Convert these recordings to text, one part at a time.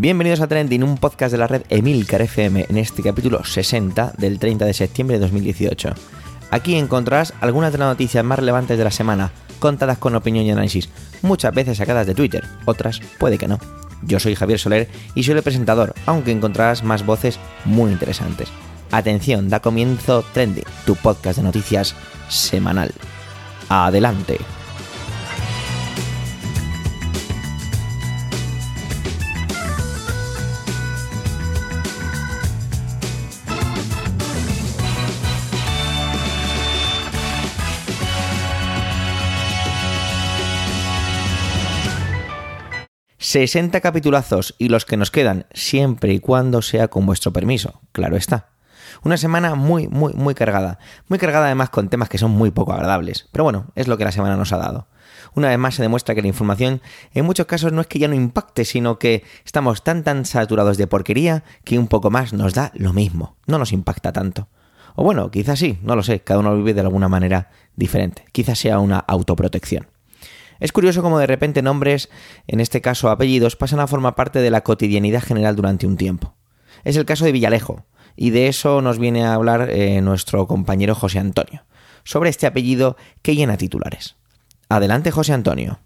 Bienvenidos a Trending, un podcast de la red Emilcar FM en este capítulo 60 del 30 de septiembre de 2018. Aquí encontrarás algunas de las noticias más relevantes de la semana, contadas con opinión y análisis, muchas veces sacadas de Twitter, otras puede que no. Yo soy Javier Soler y soy el presentador, aunque encontrarás más voces muy interesantes. Atención, da comienzo Trending, tu podcast de noticias semanal. Adelante. 60 capitulazos y los que nos quedan, siempre y cuando sea con vuestro permiso, claro está. Una semana muy, muy, muy cargada. Muy cargada además con temas que son muy poco agradables. Pero bueno, es lo que la semana nos ha dado. Una vez más se demuestra que la información en muchos casos no es que ya no impacte, sino que estamos tan tan saturados de porquería que un poco más nos da lo mismo. No nos impacta tanto. O bueno, quizás sí, no lo sé, cada uno vive de alguna manera diferente. Quizás sea una autoprotección. Es curioso cómo de repente nombres, en este caso apellidos, pasan a formar parte de la cotidianidad general durante un tiempo. Es el caso de Villalejo, y de eso nos viene a hablar eh, nuestro compañero José Antonio, sobre este apellido que llena titulares. Adelante, José Antonio.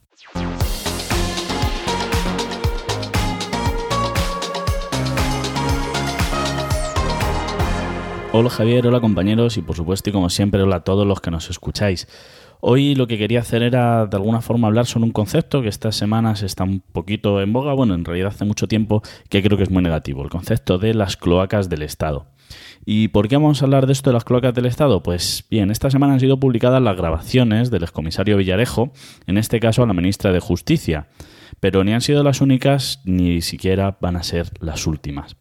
Hola Javier, hola compañeros y por supuesto y como siempre hola a todos los que nos escucháis. Hoy lo que quería hacer era de alguna forma hablar sobre un concepto que estas semanas está un poquito en boga, bueno, en realidad hace mucho tiempo, que creo que es muy negativo, el concepto de las cloacas del Estado. ¿Y por qué vamos a hablar de esto de las cloacas del Estado? Pues bien, esta semana han sido publicadas las grabaciones del excomisario Villarejo, en este caso a la ministra de Justicia, pero ni han sido las únicas ni siquiera van a ser las últimas.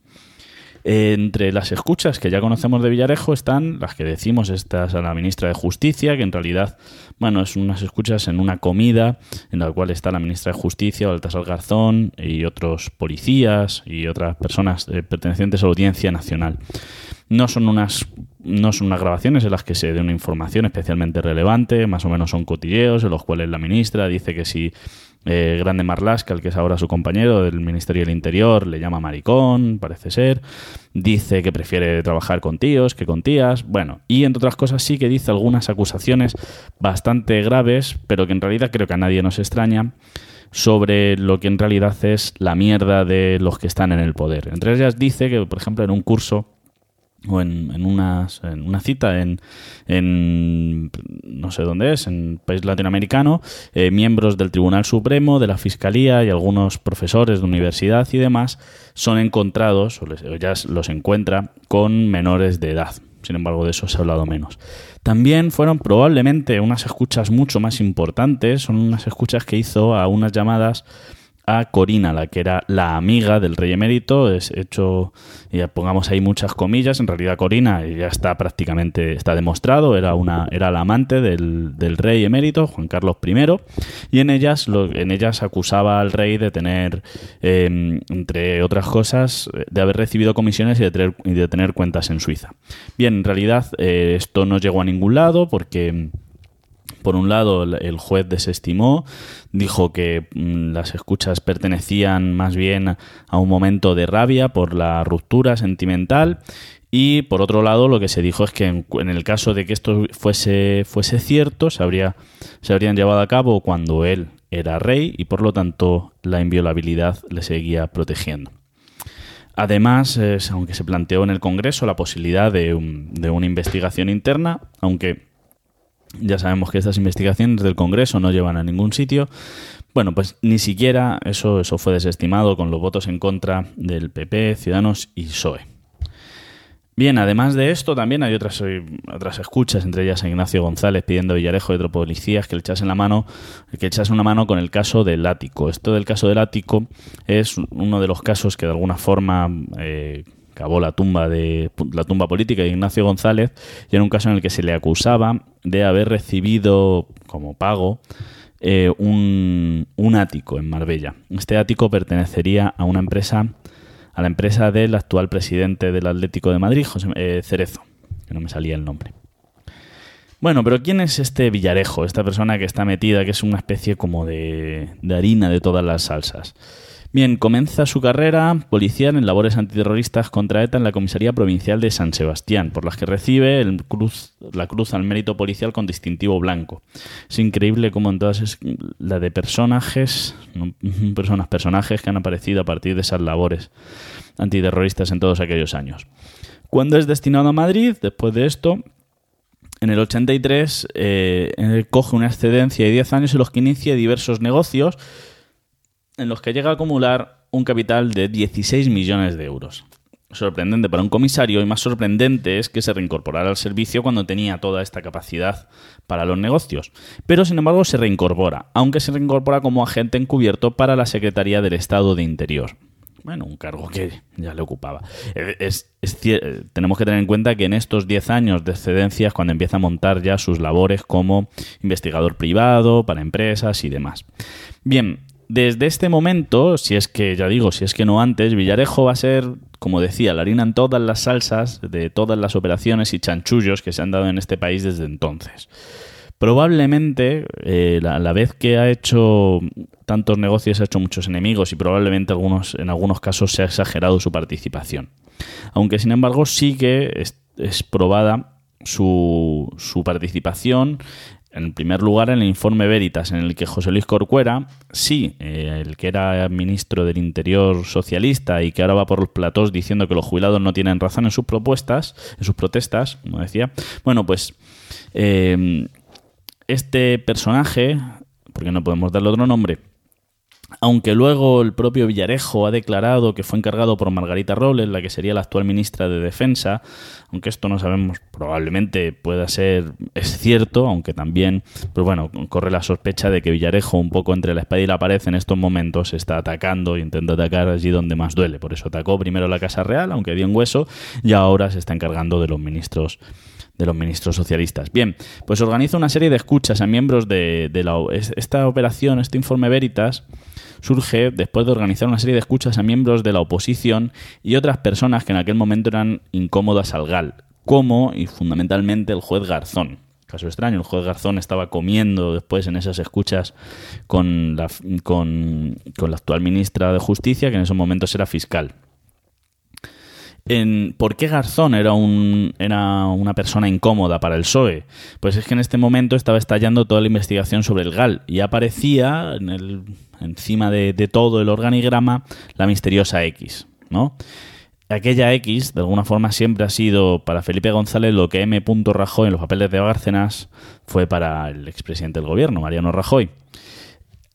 Entre las escuchas que ya conocemos de Villarejo están las que decimos estas a la ministra de Justicia, que en realidad, bueno, es unas escuchas en una comida en la cual está la ministra de Justicia, Baltasar Garzón y otros policías y otras personas eh, pertenecientes a la Audiencia Nacional. No son unas no son unas grabaciones en las que se dé una información especialmente relevante, más o menos son cotilleos en los cuales la ministra dice que si eh, Grande Marlaska, el que es ahora su compañero del Ministerio del Interior, le llama maricón, parece ser. Dice que prefiere trabajar con tíos que con tías. Bueno, y entre otras cosas sí que dice algunas acusaciones bastante graves, pero que en realidad creo que a nadie nos extraña sobre lo que en realidad es la mierda de los que están en el poder. Entre ellas dice que, por ejemplo, en un curso o en, en, en una cita en, en, no sé dónde es, en país latinoamericano, eh, miembros del Tribunal Supremo, de la Fiscalía y algunos profesores de universidad y demás son encontrados, o, ya los encuentra, con menores de edad. Sin embargo, de eso se ha hablado menos. También fueron probablemente unas escuchas mucho más importantes, son unas escuchas que hizo a unas llamadas a Corina, la que era la amiga del rey emérito, es hecho, ya pongamos ahí muchas comillas, en realidad Corina ya está prácticamente, está demostrado, era una, era la amante del, rey emérito, Juan Carlos I, y en ellas, en ellas acusaba al rey de tener, em, entre otras cosas, de haber recibido comisiones y de tener, y de tener cuentas en Suiza. Bien, en realidad eh, esto no llegó a ningún lado porque por un lado, el juez desestimó, dijo que mm, las escuchas pertenecían más bien a un momento de rabia por la ruptura sentimental y por otro lado, lo que se dijo es que en, el caso de que esto fuese, fuese cierto, se, habría, se habrían llevado a cabo cuando él era rey y por lo tanto la inviolabilidad le seguía protegiendo. Además, aunque se planteó en el Congreso la posibilidad de, de una investigación interna, aunque ya sabemos que estas investigaciones del Congreso no llevan a ningún sitio. Bueno, pues ni siquiera eso, eso fue desestimado con los votos en contra del PP, Ciudadanos y PSOE. Bien, además de esto, también hay otras, eh, otras escuchas, entre ellas a Ignacio González pidiendo a Villarejo y otros policías que le echasen la mano, que echasen una mano con el caso del ático. Esto del caso del ático es uno de los casos que de alguna forma eh, acabó la tumba de la tumba política de Ignacio González y en un caso en el que se le acusaba de haber recibido como pago eh, un, un, ático en Marbella. Este ático pertenecería a una empresa, a la empresa del actual presidente del Atlético de Madrid, José eh, Cerezo, que no me salía el nombre. Bueno, pero ¿quién es este Villarejo? Esta persona que está metida, que es una especie como de, de harina de todas las salsas. Bien, comienza su carrera policial en labores antiterroristas contra ETA en la Comisaría Provincial de San Sebastián, por las que recibe el cruz, la cruz al mérito policial con distintivo blanco. Es increíble cómo en todas es la de personajes, personas, personajes que han aparecido a partir de esas labores antiterroristas en todos aquellos años. Cuando es destinado a Madrid, después de esto, en el 83 eh, coge una excedencia de 10 años en los que inicia diversos negocios en los que llega a acumular un capital de 16 millones de euros. Sorprendente para un comisario y más sorprendente es que se reincorporara al servicio cuando tenía toda esta capacidad para los negocios. Pero sin embargo se reincorpora, aunque se reincorpora como agente encubierto para la Secretaría del Estado de Interior. Bueno, un cargo que ya le ocupaba. Eh, tenemos que tener en cuenta que en estos 10 años de excedencias, cuando empieza a montar ya sus labores como investigador privado, para empresas y demás. Bien, desde este momento, si es que, ya digo, si es que no antes, Villarejo va a ser, como decía, la harina en todas las salsas de todas las operaciones y chanchullos que se han dado en este país desde entonces. Probablemente, eh, la, vez que ha hecho tantos negocios, ha hecho muchos enemigos y probablemente algunos, en algunos casos se ha exagerado su participación. Aunque, sin embargo, sí que es, probada su, su participación en primer lugar, en el informe Veritas, en el que José Luis Corcuera, sí, eh, el que era ministro del Interior socialista y que ahora va por los platós diciendo que los jubilados no tienen razón en sus propuestas, en sus protestas, como decía. Bueno, pues eh, este personaje, porque no podemos darle otro nombre, aunque luego el propio Villarejo ha declarado que fue encargado por Margarita Robles, la que sería la actual ministra de Defensa, aunque esto no sabemos, probablemente pueda ser, es cierto, aunque también, pues bueno, corre la sospecha de que Villarejo, un poco entre la espada y la pared en estos momentos, está atacando e intenta atacar allí donde más duele. Por eso atacó primero la Casa Real, aunque dio en hueso, y ahora se está encargando de los ministros de los ministros socialistas. Bien, pues organiza una serie de escuchas a miembros de, la, esta operación, este informe Veritas, surge después de organizar una serie de escuchas a miembros de la oposición y otras personas que en aquel momento eran incómodas al GAL, como y fundamentalmente el juez Garzón. Caso extraño, el juez Garzón estaba comiendo después en esas escuchas con la, con la actual ministra de Justicia, que en esos momentos era fiscal en por qué Garzón era, un, era una persona incómoda para el PSOE. Pues es que en este momento estaba estallando toda la investigación sobre el GAL y aparecía en el, encima de, todo el organigrama la misteriosa X, ¿no? Aquella X, de alguna forma, siempre ha sido para Felipe González lo que M. Rajoy en los papeles de Bárcenas fue para el expresidente del gobierno, Mariano Rajoy.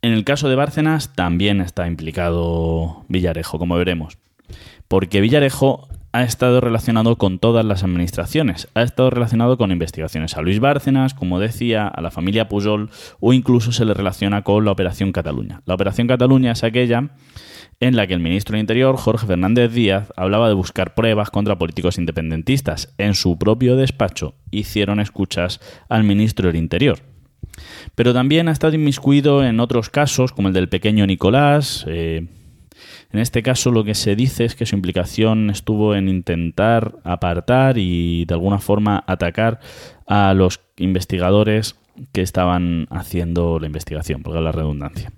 En el caso de Bárcenas también está implicado Villarejo, como veremos. Porque Villarejo ha estado relacionado con todas las administraciones. Ha estado relacionado con investigaciones a Luis Bárcenas, como decía, a la familia Pujol o incluso se le relaciona con la Operación Cataluña. La Operación Cataluña es aquella en la que el ministro del Interior, Jorge Fernández Díaz, hablaba de buscar pruebas contra políticos independentistas. En su propio despacho hicieron escuchas al ministro del Interior. Pero también ha estado inmiscuido en otros casos, como el del pequeño Nicolás, eh, en este caso lo que se dice es que su implicación estuvo en intentar apartar y de alguna forma atacar a los investigadores que estaban haciendo la investigación, por la redundancia.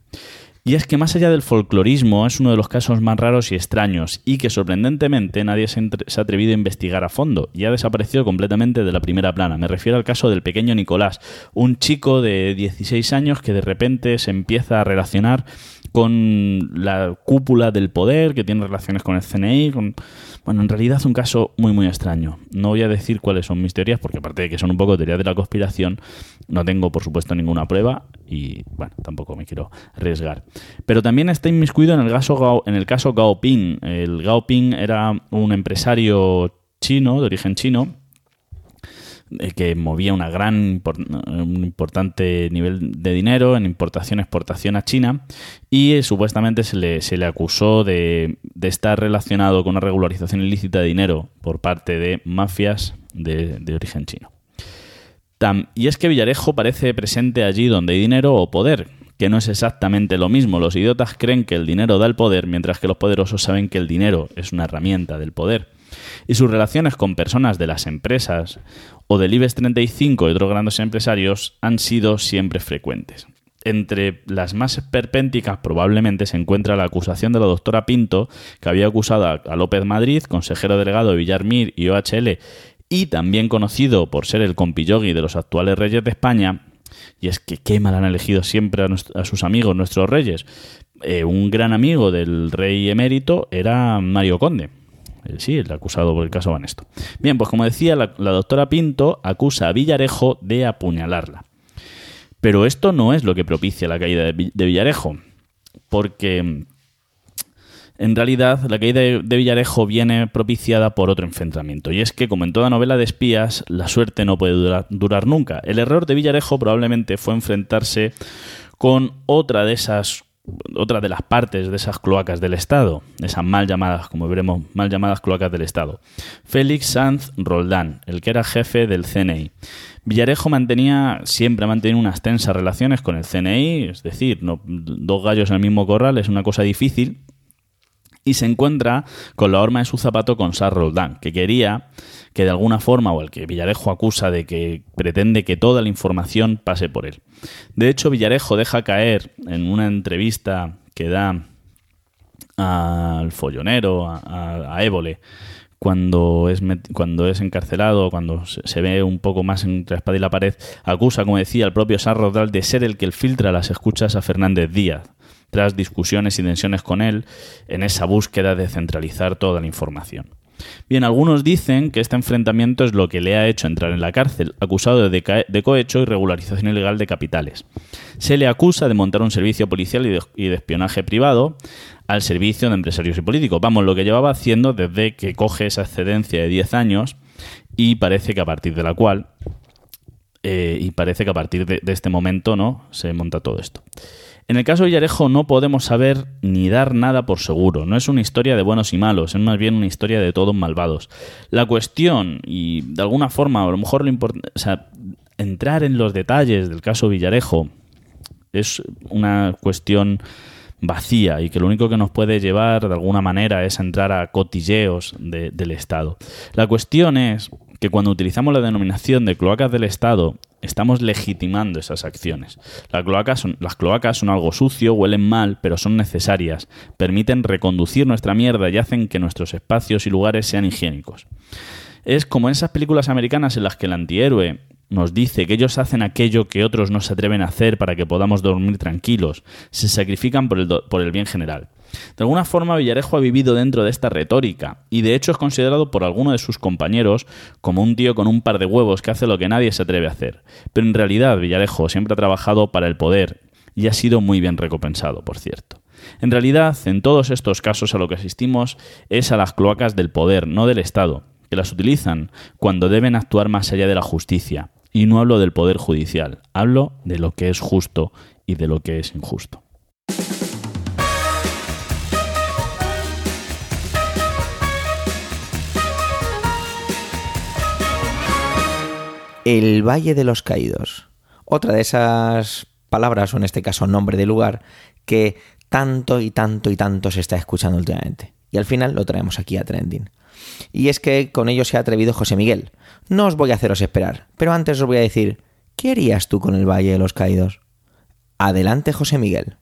Y es que más allá del folclorismo es uno de los casos más raros y extraños y que sorprendentemente nadie se, ha atrevido a investigar a fondo y ha desaparecido completamente de la primera plana. Me refiero al caso del pequeño Nicolás, un chico de 16 años que de repente se empieza a relacionar con la cúpula del poder, que tiene relaciones con el CNI. Bueno, en realidad es un caso muy, muy extraño. No voy a decir cuáles son mis teorías, porque aparte de que son un poco teorías de la conspiración, no tengo, por supuesto, ninguna prueba y, bueno, tampoco me quiero arriesgar. Pero también está inmiscuido en el caso, en el caso Gao Ping. El Gao Ping era un empresario chino, de origen chino, que movía una gran, un importante nivel de dinero en importación-exportación a China y eh, supuestamente se le, se le acusó de, de, estar relacionado con una regularización ilícita de dinero por parte de mafias de, de origen chino. y es que Villarejo parece presente allí donde hay dinero o poder, que no es exactamente lo mismo. Los idiotas creen que el dinero da el poder, mientras que los poderosos saben que el dinero es una herramienta del poder y sus relaciones con personas de las empresas o del IBEX 35 y otros grandes empresarios han sido siempre frecuentes. Entre las más esperpénticas probablemente se encuentra la acusación de la doctora Pinto, que había acusado a López Madrid, consejero delegado de Villarmir y OHL, y también conocido por ser el compillogui de los actuales reyes de España, y es que qué mal han elegido siempre a, sus amigos, nuestros reyes. Eh, un gran amigo del rey emérito era Mario Conde. Eh, sí, el acusado por el caso Banesto. Bien, pues como decía, la, doctora Pinto acusa a Villarejo de apuñalarla. Pero esto no es lo que propicia la caída de, de Villarejo, porque en realidad, la caída de Villarejo viene propiciada por otro enfrentamiento, y es que, como en toda novela de espías, la suerte no puede durar, nunca. El error de Villarejo probablemente fue enfrentarse con otra de esas otra de las partes de esas cloacas del Estado, esas mal llamadas, como veremos, mal llamadas cloacas del Estado. Félix Sanz Roldán, el que era jefe del CNI. Villarejo mantenía, siempre ha mantenido unas tensas relaciones con el CNI, es decir, no, dos gallos en el mismo corral es una cosa difícil, y se encuentra con la horma de su zapato con Sar Roldán, que quería que de alguna forma, o el que Villarejo acusa de que pretende que toda la información pase por él. De hecho, Villarejo deja caer en una entrevista que da al follonero, a, a Évole, cuando es, cuando es encarcelado, cuando se, ve un poco más entre la espada y la pared, acusa, como decía, al propio Sar Roldán de ser el que filtra las escuchas a Fernández Díaz tras discusiones y tensiones con él en esa búsqueda de centralizar toda la información. Bien, algunos dicen que este enfrentamiento es lo que le ha hecho entrar en la cárcel, acusado de, cohecho y regularización ilegal de capitales. Se le acusa de montar un servicio policial y de, y de, espionaje privado al servicio de empresarios y políticos. Vamos, lo que llevaba haciendo desde que coge esa excedencia de 10 años y parece que a partir de la cual, eh, y parece que a partir de, de este momento, ¿no? Se monta todo esto. En el caso de Villarejo no podemos saber ni dar nada por seguro. No es una historia de buenos y malos, es más bien una historia de todos malvados. La cuestión, y de alguna forma, a lo mejor lo importante, entrar en los detalles del caso Villarejo es una cuestión vacía y que lo único que nos puede llevar de alguna manera es entrar a cotilleos del Estado. La cuestión es que cuando utilizamos la denominación de cloacas del Estado, estamos legitimando esas acciones. Las cloacas, son, las cloacas son algo sucio, huelen mal, pero son necesarias. Permiten reconducir nuestra mierda y hacen que nuestros espacios y lugares sean higiénicos. Es como en esas películas americanas en las que el antihéroe nos dice que ellos hacen aquello que otros no se atreven a hacer para que podamos dormir tranquilos, se sacrifican por el, por el bien general. De alguna forma, Villarejo ha vivido dentro de esta retórica, y de hecho es considerado por alguno de sus compañeros como un tío con un par de huevos que hace lo que nadie se atreve a hacer. Pero en realidad, Villarejo siempre ha trabajado para el poder, y ha sido muy bien recompensado, por cierto. En realidad, en todos estos casos a lo que asistimos es a las cloacas del poder, no del Estado, que las utilizan cuando deben actuar más allá de la justicia. Y no hablo del poder judicial, hablo de lo que es justo y de lo que es injusto. El Valle de los Caídos. Otra de esas palabras, o en este caso nombre de lugar, que tanto y tanto y tanto se está escuchando últimamente. Y al final lo traemos aquí a Trending. Y es que con ello se ha atrevido José Miguel. No os voy a haceros esperar, pero antes os voy a decir, ¿qué harías tú con el Valle de los Caídos? Adelante, José Miguel.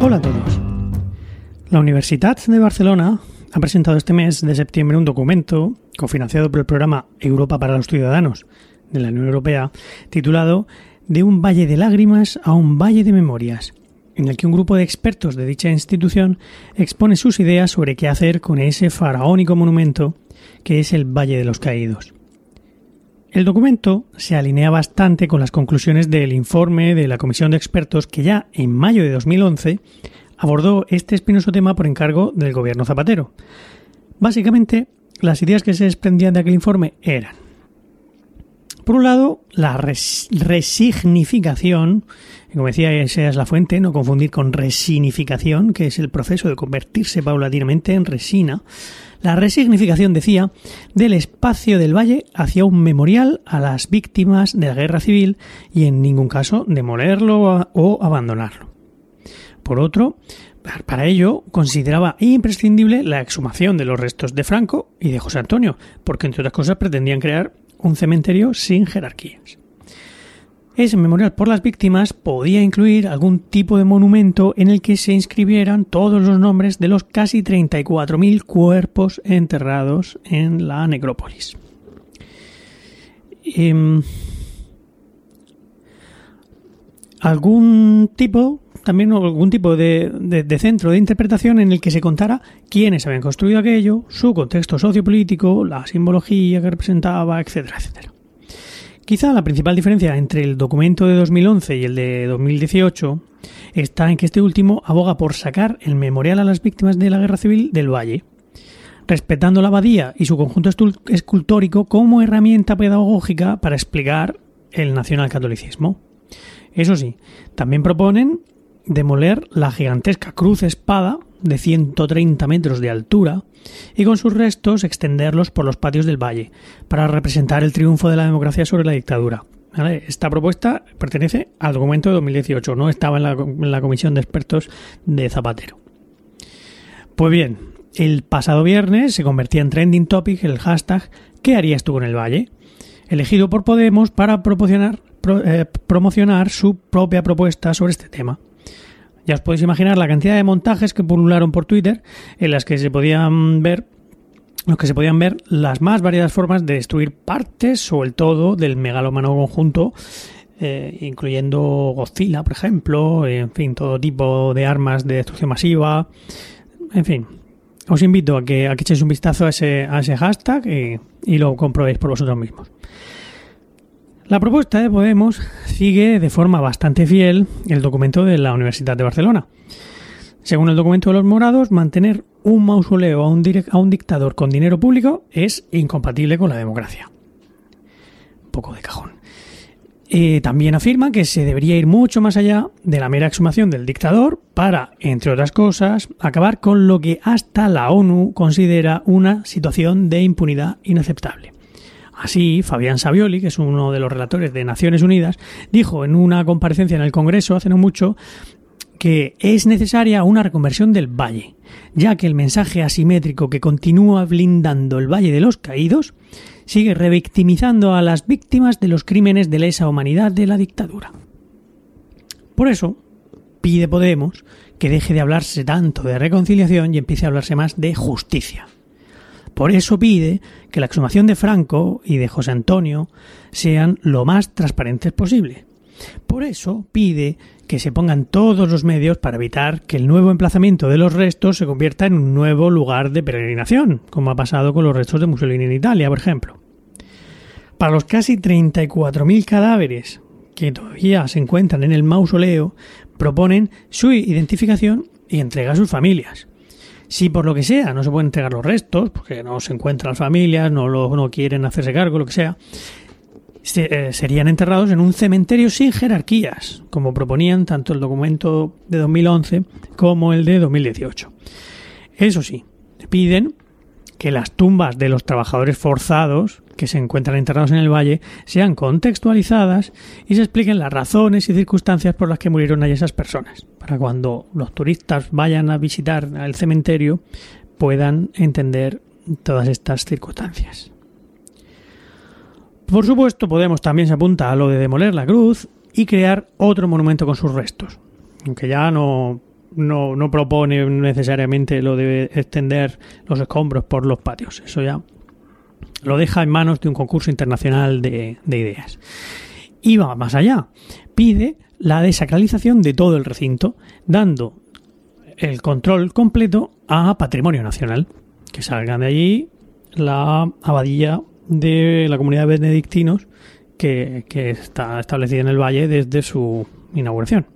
Hola a todos. La Universidad de Barcelona ha presentado este mes de septiembre un documento cofinanciado por el programa Europa para los Ciudadanos de la Unión Europea titulado De un valle de lágrimas a un valle de memorias, en el que un grupo de expertos de dicha institución expone sus ideas sobre qué hacer con ese faraónico monumento que es el Valle de los Caídos. El documento se alinea bastante con las conclusiones del informe de la Comisión de Expertos que ya en mayo de 2011 abordó este espinoso tema por encargo del gobierno Zapatero. Básicamente, las ideas que se desprendían de aquel informe eran, por un lado, la resignificación, como decía, esa es la fuente, no confundir con resignificación, que es el proceso de convertirse paulatinamente en resina. La resignificación, decía, del espacio del valle hacia un memorial a las víctimas de la guerra civil y en ningún caso demolerlo o abandonarlo. Por otro, Para ello, consideraba imprescindible la exhumación de los restos de Franco y de José Antonio, porque entre otras cosas pretendían crear un cementerio sin jerarquías. Ese memorial por las víctimas podía incluir algún tipo de monumento en el que se inscribieran todos los nombres de los casi 34.000 cuerpos enterrados en la necrópolis. Em, algún tipo también algún tipo de, centro de interpretación en el que se contara quiénes habían construido aquello, su contexto sociopolítico, la simbología que representaba, etcétera, etcétera. Quizá la principal diferencia entre el documento de 2011 y el de 2018 está en que este último aboga por sacar el memorial a las víctimas de la guerra civil del Valle, respetando la abadía y su conjunto escultórico como herramienta pedagógica para explicar el nacionalcatolicismo. Eso sí, también proponen demoler la gigantesca cruz espada de 130 metros de altura y con sus restos extenderlos por los patios del valle para representar el triunfo de la democracia sobre la dictadura. Esta propuesta pertenece al documento de 2018, no estaba en la, comisión de expertos de Zapatero. Pues bien, el pasado viernes se convertía en trending topic el hashtag ¿Qué harías tú con el valle? elegido por Podemos para promocionar, eh, promocionar su propia propuesta sobre este tema. Ya os podéis imaginar la cantidad de montajes que pulularon por Twitter en las que se podían ver los que se podían ver las más variadas formas de destruir partes o el todo del megalómano conjunto, eh, incluyendo Godzilla, por ejemplo, en fin, todo tipo de armas de destrucción masiva, en fin. Os invito a que, a echéis un vistazo a ese, a ese hashtag y, y lo comprobéis por vosotros mismos. La propuesta de Podemos sigue de forma bastante fiel el documento de la Universidad de Barcelona. Según el documento de los morados, mantener un mausoleo a un, dictador con dinero público es incompatible con la democracia. Un poco de cajón. también afirma que se debería ir mucho más allá de la mera exhumación del dictador para, entre otras cosas, acabar con lo que hasta la ONU considera una situación de impunidad inaceptable. Así, Fabián Savioli, que es uno de los relatores de Naciones Unidas, dijo en una comparecencia en el Congreso hace no mucho que es necesaria una reconversión del valle, ya que el mensaje asimétrico que continúa blindando el Valle de los Caídos sigue revictimizando a las víctimas de los crímenes de lesa humanidad de la dictadura. Por eso, pide Podemos que deje de hablarse tanto de reconciliación y empiece a hablarse más de justicia. Por eso pide que la exhumación de Franco y de José Antonio sean lo más transparentes posible. Por eso pide que se pongan todos los medios para evitar que el nuevo emplazamiento de los restos se convierta en un nuevo lugar de peregrinación, como ha pasado con los restos de Mussolini en Italia, por ejemplo. Para los casi 34.000 cadáveres que todavía se encuentran en el mausoleo, proponen su identificación y entrega a sus familias. Si por lo que sea no se pueden entregar los restos, porque no se encuentran las familias, no, lo, no quieren hacerse cargo, lo que sea, eh, serían enterrados en un cementerio sin jerarquías, como proponían tanto el documento de 2011 como el de 2018. Eso sí, piden que las tumbas de los trabajadores forzados que se encuentran enterrados en el valle sean contextualizadas y se expliquen las razones y circunstancias por las que murieron allí esas personas, para cuando los turistas vayan a visitar el cementerio puedan entender todas estas circunstancias. Por supuesto, Podemos también se apunta a lo de demoler la cruz y crear otro monumento con sus restos, aunque ya no no, no propone necesariamente lo de extender los escombros por los patios. Eso ya lo deja en manos de un concurso internacional de, de ideas. Y va más allá. Pide la desacralización de todo el recinto, dando el control completo a Patrimonio Nacional. Que salgan de allí la abadía de la comunidad de benedictinos que, que está establecida en el valle desde su inauguración.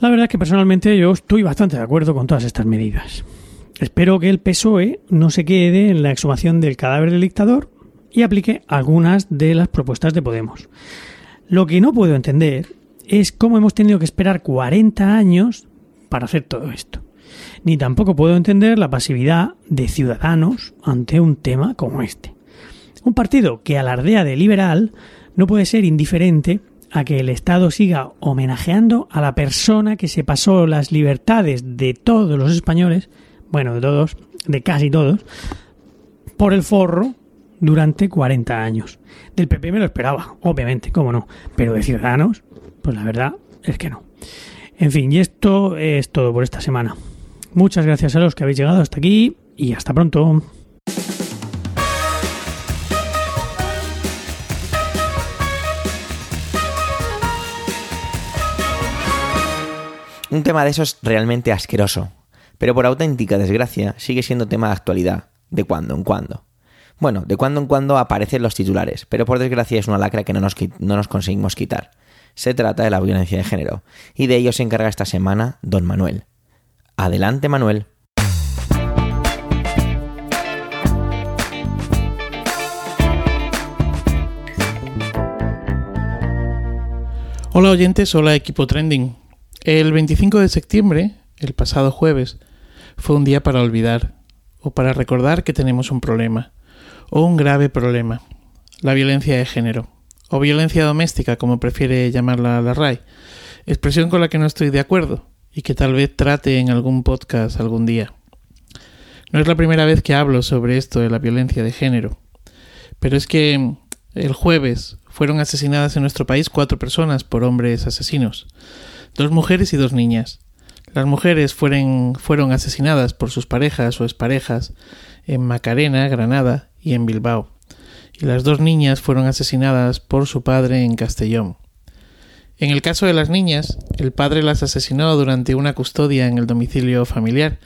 La verdad es que personalmente yo estoy bastante de acuerdo con todas estas medidas. Espero que el PSOE no se quede en la exhumación del cadáver del dictador y aplique algunas de las propuestas de Podemos. Lo que no puedo entender es cómo hemos tenido que esperar 40 años para hacer todo esto. Ni tampoco puedo entender la pasividad de ciudadanos ante un tema como este. Un partido que alardea de liberal no puede ser indiferente a que el Estado siga homenajeando a la persona que se pasó las libertades de todos los españoles, bueno, de todos, de casi todos, por el forro durante 40 años. Del PP me lo esperaba, obviamente, cómo no, pero de Ciudadanos, pues la verdad es que no. En fin, y esto es todo por esta semana. Muchas gracias a los que habéis llegado hasta aquí y hasta pronto. Un tema de esos realmente asqueroso, pero por auténtica desgracia sigue siendo tema de actualidad, de cuando en cuando. Bueno, de cuando en cuando aparecen los titulares, pero por desgracia es una lacra que no nos, no nos conseguimos quitar. Se trata de la violencia de género, y de ello se encarga esta semana don Manuel. Adelante, Manuel. Hola oyentes, hola equipo trending. El 25 de septiembre, el pasado jueves, fue un día para olvidar o para recordar que tenemos un problema, o un grave problema, la violencia de género, o violencia doméstica, como prefiere llamarla la RAI, expresión con la que no estoy de acuerdo y que tal vez trate en algún podcast algún día. No es la primera vez que hablo sobre esto de la violencia de género, pero es que el jueves fueron asesinadas en nuestro país cuatro personas por hombres asesinos, dos mujeres y dos niñas. Las mujeres fueron, fueron asesinadas por sus parejas o exparejas en Macarena, Granada y en Bilbao, y las dos niñas fueron asesinadas por su padre en Castellón. En el caso de las niñas, el padre las asesinó durante una custodia en el domicilio familiar,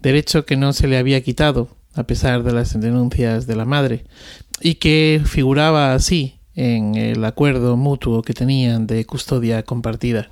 derecho que no se le había quitado, a pesar de las denuncias de la madre, y que figuraba así en el acuerdo mutuo que tenían de custodia compartida.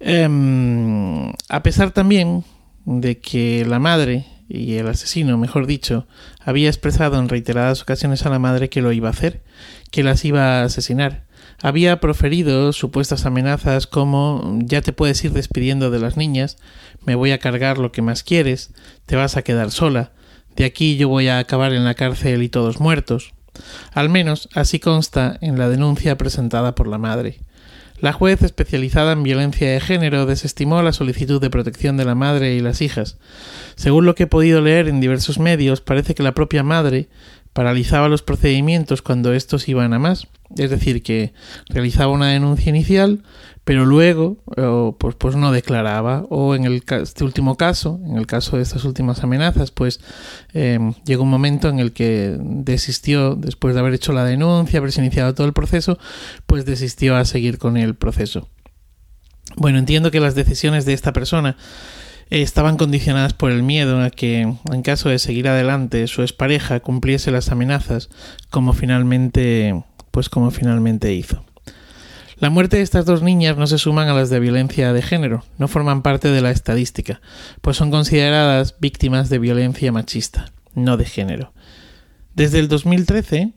Em, a pesar también de que la madre y el asesino, mejor dicho, había expresado en reiteradas ocasiones a la madre que lo iba a hacer, que las iba a asesinar. Había proferido supuestas amenazas como ya te puedes ir despidiendo de las niñas, me voy a cargar lo que más quieres, te vas a quedar sola, de aquí yo voy a acabar en la cárcel y todos muertos. Al menos así consta en la denuncia presentada por la madre. La juez especializada en violencia de género desestimó la solicitud de protección de la madre y las hijas. Según lo que he podido leer en diversos medios, parece que la propia madre paralizaba los procedimientos cuando estos iban a más, es decir, que realizaba una denuncia inicial, pero luego pues, pues no declaraba, o en el, este último caso, en el caso de estas últimas amenazas, pues em, llegó un momento en el que desistió, después de haber hecho la denuncia, haberse iniciado todo el proceso, pues desistió a seguir con el proceso. Bueno, entiendo que las decisiones de esta persona estaban condicionadas por el miedo a que, en caso de seguir adelante, su expareja cumpliese las amenazas como finalmente, pues como finalmente hizo. La muerte de estas dos niñas no se suman a las de violencia de género, no forman parte de la estadística, pues son consideradas víctimas de violencia machista, no de género. Desde el 2013,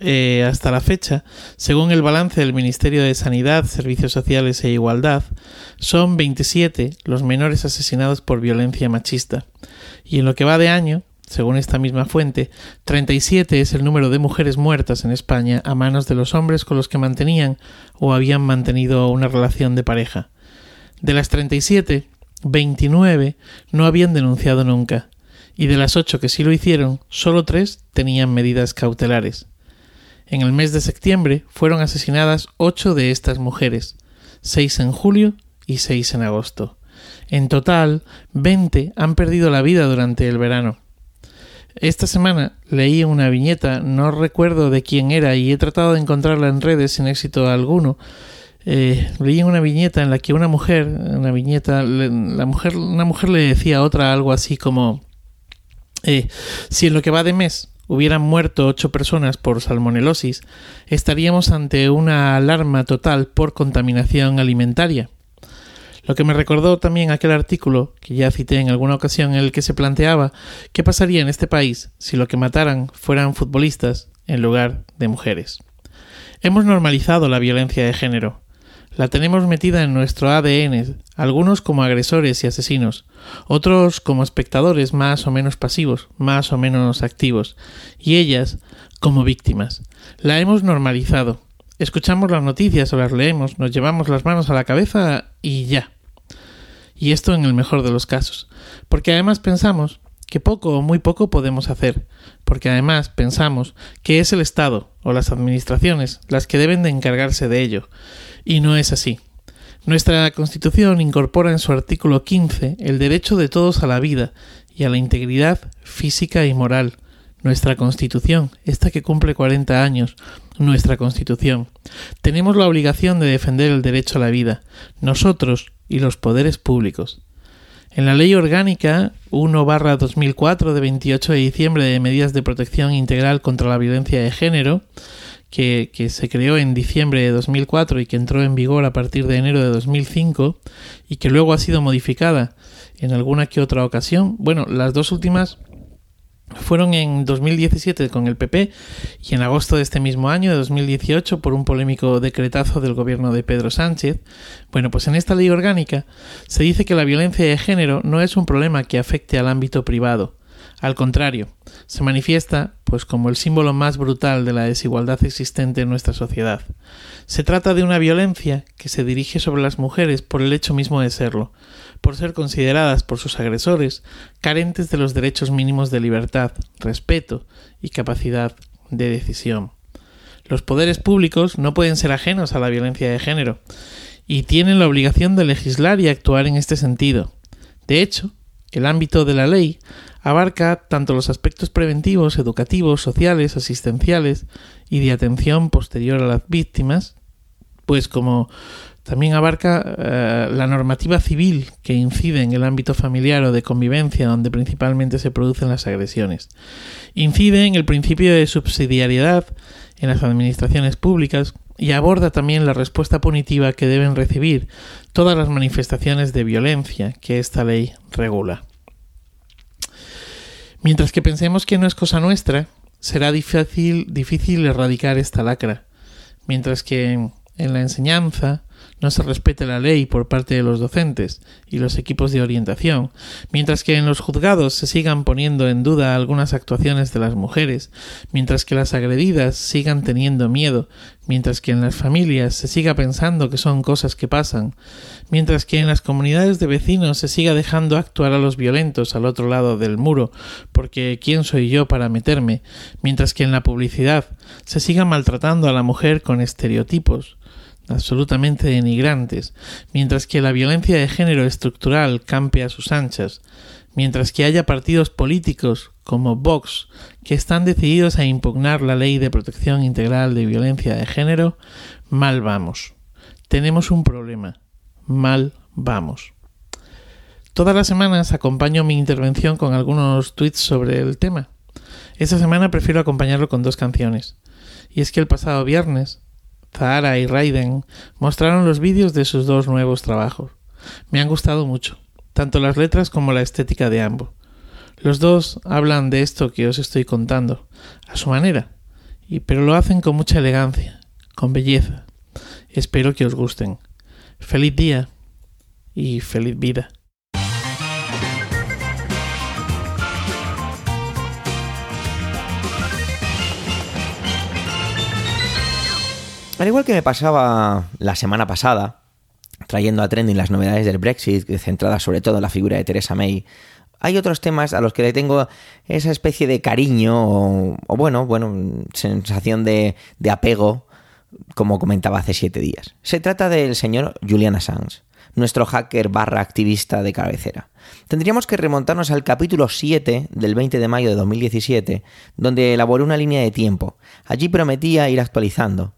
eh, hasta la fecha, según el balance del Ministerio de Sanidad, Servicios Sociales e Igualdad, son 27 los menores asesinados por violencia machista. Y en lo que va de año, según esta misma fuente, 37 es el número de mujeres muertas en España a manos de los hombres con los que mantenían o habían mantenido una relación de pareja. De las 37, 29 no habían denunciado nunca, y de las 8 que sí lo hicieron, solo 3 tenían medidas cautelares. En el mes de septiembre fueron asesinadas ocho de estas mujeres, seis en julio y seis en agosto. En total, veinte han perdido la vida durante el verano. Esta semana leí una viñeta, no recuerdo de quién era y he tratado de encontrarla en redes sin éxito alguno. Eh, leí una viñeta en la que una mujer, una viñeta, la mujer, una mujer le decía a otra algo así como eh, si en lo que va de mes hubieran muerto ocho personas por salmonelosis, estaríamos ante una alarma total por contaminación alimentaria. Lo que me recordó también aquel artículo que ya cité en alguna ocasión en el que se planteaba qué pasaría en este país si lo que mataran fueran futbolistas en lugar de mujeres. Hemos normalizado la violencia de género, la tenemos metida en nuestro ADN, algunos como agresores y asesinos, otros como espectadores más o menos pasivos, más o menos activos, y ellas como víctimas. La hemos normalizado. escuchamos las noticias o las leemos, nos llevamos las manos a la cabeza y ya. Y esto en el mejor de los casos. Porque además pensamos que poco o muy poco podemos hacer, porque además pensamos que es el Estado o las administraciones las que deben de encargarse de ello, y no es así. Nuestra Constitución incorpora en su artículo 15 el derecho de todos a la vida y a la integridad física y moral. Nuestra Constitución, esta que cumple 40 años, nuestra Constitución. Tenemos la obligación de defender el derecho a la vida, nosotros y los poderes públicos. En la Ley Orgánica 1-2004 de 28 de diciembre de Medidas de Protección Integral contra la Violencia de Género, que, que, se creó en diciembre de 2004 y que entró en vigor a partir de enero de 2005 y que luego ha sido modificada en alguna que otra ocasión. Bueno, las dos últimas fueron en 2017 con el PP y en agosto de este mismo año, de 2018, por un polémico decretazo del gobierno de Pedro Sánchez. Bueno, pues en esta ley orgánica se dice que la violencia de género no es un problema que afecte al ámbito privado. Al contrario, se manifiesta pues como el símbolo más brutal de la desigualdad existente en nuestra sociedad. Se trata de una violencia que se dirige sobre las mujeres por el hecho mismo de serlo, por ser consideradas por sus agresores carentes de los derechos mínimos de libertad, respeto y capacidad de decisión. Los poderes públicos no pueden ser ajenos a la violencia de género y tienen la obligación de legislar y actuar en este sentido. De hecho, el ámbito de la ley abarca tanto los aspectos preventivos, educativos, sociales, asistenciales y de atención posterior a las víctimas, pues como también abarca eh, la normativa civil que incide en el ámbito familiar o de convivencia donde principalmente se producen las agresiones. Incide en el principio de subsidiariedad en las administraciones públicas y aborda también la respuesta punitiva que deben recibir todas las manifestaciones de violencia que esta ley regula. Mientras que pensemos que no es cosa nuestra, será difícil, difícil erradicar esta lacra, mientras que en la enseñanza, no se respete la ley por parte de los docentes y los equipos de orientación, mientras que en los juzgados se sigan poniendo en duda algunas actuaciones de las mujeres, mientras que las agredidas sigan teniendo miedo, mientras que en las familias se siga pensando que son cosas que pasan, mientras que en las comunidades de vecinos se siga dejando actuar a los violentos al otro lado del muro, porque ¿quién soy yo para meterme? mientras que en la publicidad se siga maltratando a la mujer con estereotipos, absolutamente denigrantes, mientras que la violencia de género estructural campe a sus anchas, mientras que haya partidos políticos como Vox que están decididos a impugnar la ley de protección integral de violencia de género, mal vamos. Tenemos un problema. Mal vamos. Todas las semanas acompaño mi intervención con algunos tweets sobre el tema. Esta semana prefiero acompañarlo con dos canciones. Y es que el pasado viernes Zahara y Raiden mostraron los vídeos de sus dos nuevos trabajos. Me han gustado mucho, tanto las letras como la estética de ambos. Los dos hablan de esto que os estoy contando, a su manera, y pero lo hacen con mucha elegancia, con belleza. Espero que os gusten. Feliz día y feliz vida. Al igual que me pasaba la semana pasada, trayendo a trending las novedades del Brexit, centradas sobre todo en la figura de Theresa May, hay otros temas a los que le tengo esa especie de cariño o, bueno, bueno, sensación de, de, apego, como comentaba hace siete días. Se trata del señor Julian Assange, nuestro hacker barra activista de cabecera. Tendríamos que remontarnos al capítulo 7 del 20 de mayo de 2017, donde elaboré una línea de tiempo. Allí prometía ir actualizando.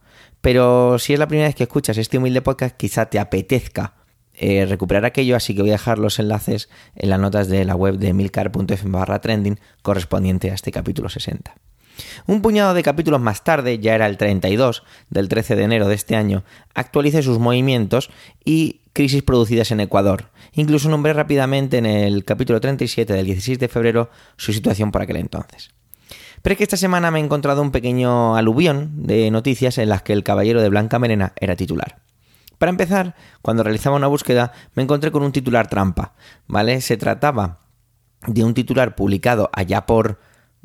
Pero si es la primera vez que escuchas este humilde podcast, quizá te apetezca eh, recuperar aquello, así que voy a dejar los enlaces en las notas de la web de milcar.fm barra trending correspondiente a este capítulo 60. Un puñado de capítulos más tarde, ya era el 32 del 13 de enero de este año, actualicé sus movimientos y crisis producidas en Ecuador. Incluso nombré rápidamente en el capítulo 37 del 16 de febrero su situación por aquel entonces. Pero es que esta semana me he encontrado un pequeño aluvión de noticias en las que el caballero de Blanca Merena era titular. Para empezar, cuando realizaba una búsqueda, me encontré con un titular trampa, ¿vale? Se trataba de un titular publicado allá por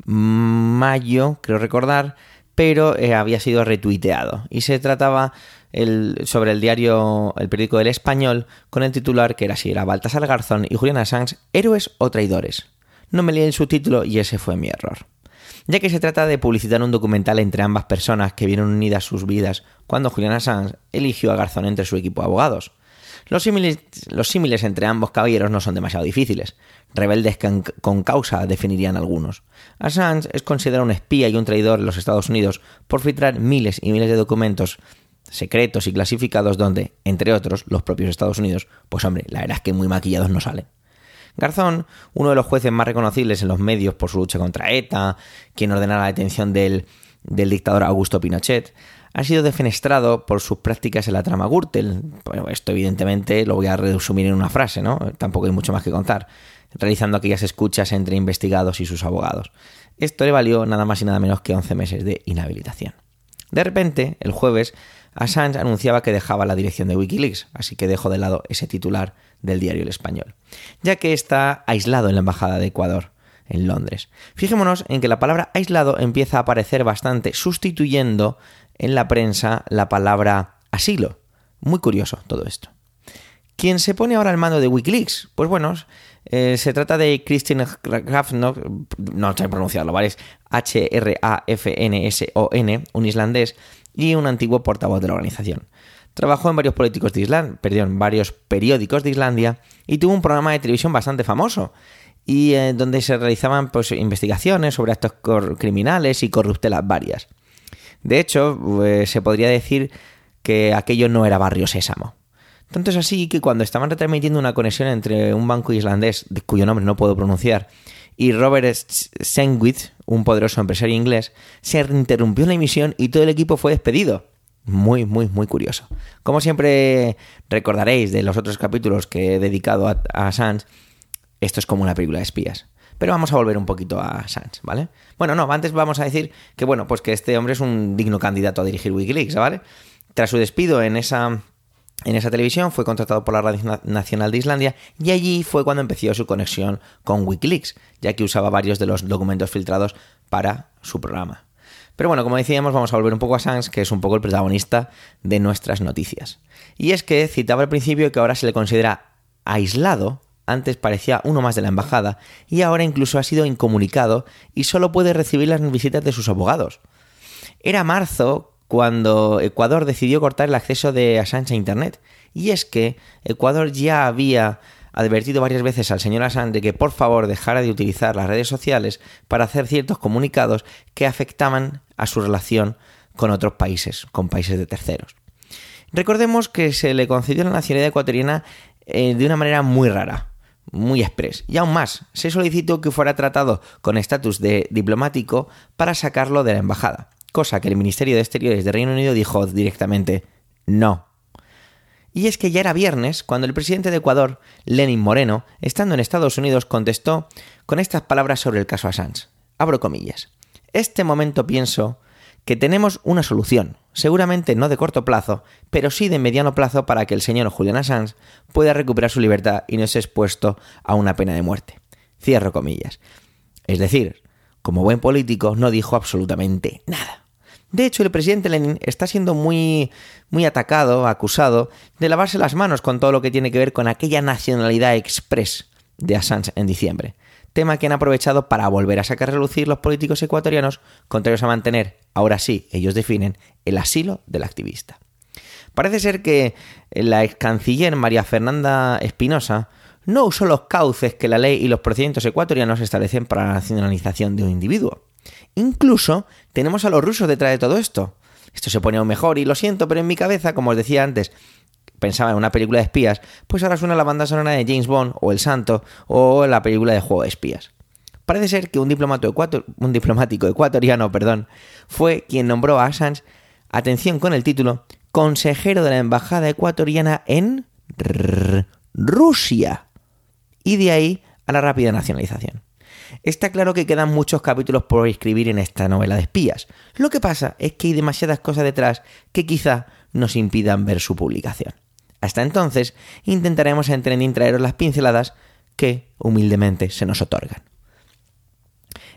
mayo, creo recordar, pero eh, había sido retuiteado. Y se trataba sobre el diario, el periódico del Español, con el titular que era si era Baltasar Garzón y Julian Assange, héroes o traidores. No me leí el subtítulo y ese fue mi error. Ya que se trata de publicitar un documental entre ambas personas que vieron unidas sus vidas cuando Julian Assange eligió a Garzón entre su equipo de abogados. Los símiles, los entre ambos caballeros no son demasiado difíciles. Rebeldes con causa definirían algunos. Assange es considerado un espía y un traidor en los Estados Unidos por filtrar miles y miles de documentos secretos y clasificados donde, entre otros, los propios Estados Unidos, pues hombre, la verdad es que muy maquillados no salen. Garzón, uno de los jueces más reconocibles en los medios por su lucha contra ETA, quien ordenara la detención del, del dictador Augusto Pinochet, ha sido defenestrado por sus prácticas en la trama Gürtel. Esto evidentemente lo voy a resumir en una frase, ¿no? Tampoco hay mucho más que contar. Realizando aquellas escuchas entre investigados y sus abogados. Esto le valió nada más y nada menos que 11 meses de inhabilitación. De repente, el jueves, Assange anunciaba que dejaba la dirección de Wikileaks, así que dejó de lado ese titular del diario El Español, ya que está aislado en la Embajada de Ecuador, en Londres. Fijémonos en que la palabra aislado empieza a aparecer bastante, sustituyendo en la prensa la palabra asilo. Muy curioso todo esto. ¿Quién se pone ahora al mando de Wikileaks? Pues bueno, eh, se trata de Christian Grafno, no sé pronunciarlo, ¿vale? H-R-A-F-N-S-O-N, un islandés y un antiguo portavoz de la organización. Trabajó en varios políticos de Islandia, perdón, varios periódicos de Islandia y tuvo un programa de televisión bastante famoso y eh, donde se realizaban pues, investigaciones sobre actos criminales y corruptelas varias. De hecho, pues, se podría decir que aquello no era barrio sésamo. Tanto es así que cuando estaban retransmitiendo una conexión entre un banco islandés, cuyo nombre no puedo pronunciar, y Robert Sandwich, un poderoso empresario inglés, se interrumpió la emisión y todo el equipo fue despedido. Muy, muy, muy curioso. Como siempre recordaréis de los otros capítulos que he dedicado a, a Sans, esto es como una película de espías. Pero vamos a volver un poquito a Sans, ¿vale? Bueno, no, antes vamos a decir que, bueno, pues que este hombre es un digno candidato a dirigir Wikileaks, ¿vale? Tras su despido en esa en esa televisión fue contratado por la Radio Nacional de Islandia y allí fue cuando empezó su conexión con Wikileaks, ya que usaba varios de los documentos filtrados para su programa. Pero bueno, como decíamos, vamos a volver un poco a Sans, que es un poco el protagonista de nuestras noticias. Y es que citaba al principio que ahora se le considera aislado, antes parecía uno más de la embajada, y ahora incluso ha sido incomunicado y solo puede recibir las visitas de sus abogados. Era marzo cuando Ecuador decidió cortar el acceso de Assange a Internet. Y es que Ecuador ya había advertido varias veces al señor Assange de que por favor dejara de utilizar las redes sociales para hacer ciertos comunicados que afectaban a su relación con otros países, con países de terceros. Recordemos que se le concedió la nacionalidad ecuatoriana eh, de una manera muy rara, muy express. Y aún más, se solicitó que fuera tratado con estatus de diplomático para sacarlo de la embajada cosa que el Ministerio de Exteriores de Reino Unido dijo directamente no. Y es que ya era viernes cuando el presidente de Ecuador, Lenin Moreno, estando en Estados Unidos, contestó con estas palabras sobre el caso Assange. Abro comillas. Este momento pienso que tenemos una solución, seguramente no de corto plazo, pero sí de mediano plazo para que el señor Julian Assange pueda recuperar su libertad y no esté expuesto a una pena de muerte. Cierro comillas. Es decir, como buen político no dijo absolutamente nada. De hecho, el presidente Lenin está siendo muy, muy atacado, acusado de lavarse las manos con todo lo que tiene que ver con aquella nacionalidad express de Assange en diciembre. Tema que han aprovechado para volver a sacar a relucir los políticos ecuatorianos, contrarios a mantener, ahora sí, ellos definen, el asilo del activista. Parece ser que la ex canciller María Fernanda Espinosa no usó los cauces que la ley y los procedimientos ecuatorianos establecen para la nacionalización de un individuo. Incluso tenemos a los rusos detrás de todo esto. Esto se pone aún mejor y lo siento, pero en mi cabeza, como os decía antes, pensaba en una película de espías, pues ahora suena la banda sonora de James Bond o El Santo o la película de Juego de Espías. Parece ser que un, un diplomático ecuatoriano perdón, fue quien nombró a Assange, atención con el título, consejero de la embajada ecuatoriana en Rusia. Y de ahí a la rápida nacionalización. Está claro que quedan muchos capítulos por escribir en esta novela de espías. Lo que pasa es que hay demasiadas cosas detrás que quizá nos impidan ver su publicación. Hasta entonces, intentaremos en Trending traeros las pinceladas que humildemente se nos otorgan.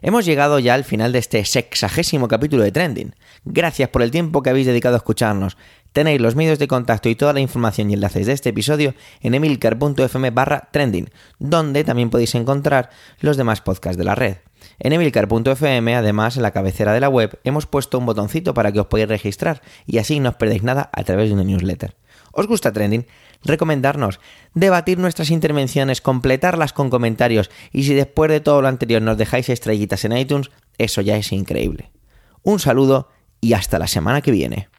Hemos llegado ya al final de este sexagésimo capítulo de Trending. Gracias por el tiempo que habéis dedicado a escucharnos. Tenéis los medios de contacto y toda la información y enlaces de este episodio en emilcar.fm barra trending, donde también podéis encontrar los demás podcasts de la red. En emilcar.fm, además, en la cabecera de la web, hemos puesto un botoncito para que os podáis registrar y así no os perdéis nada a través de una newsletter. ¿Os gusta Trending? Recomendarnos, debatir nuestras intervenciones, completarlas con comentarios y si después de todo lo anterior nos dejáis estrellitas en iTunes, eso ya es increíble. Un saludo y hasta la semana que viene.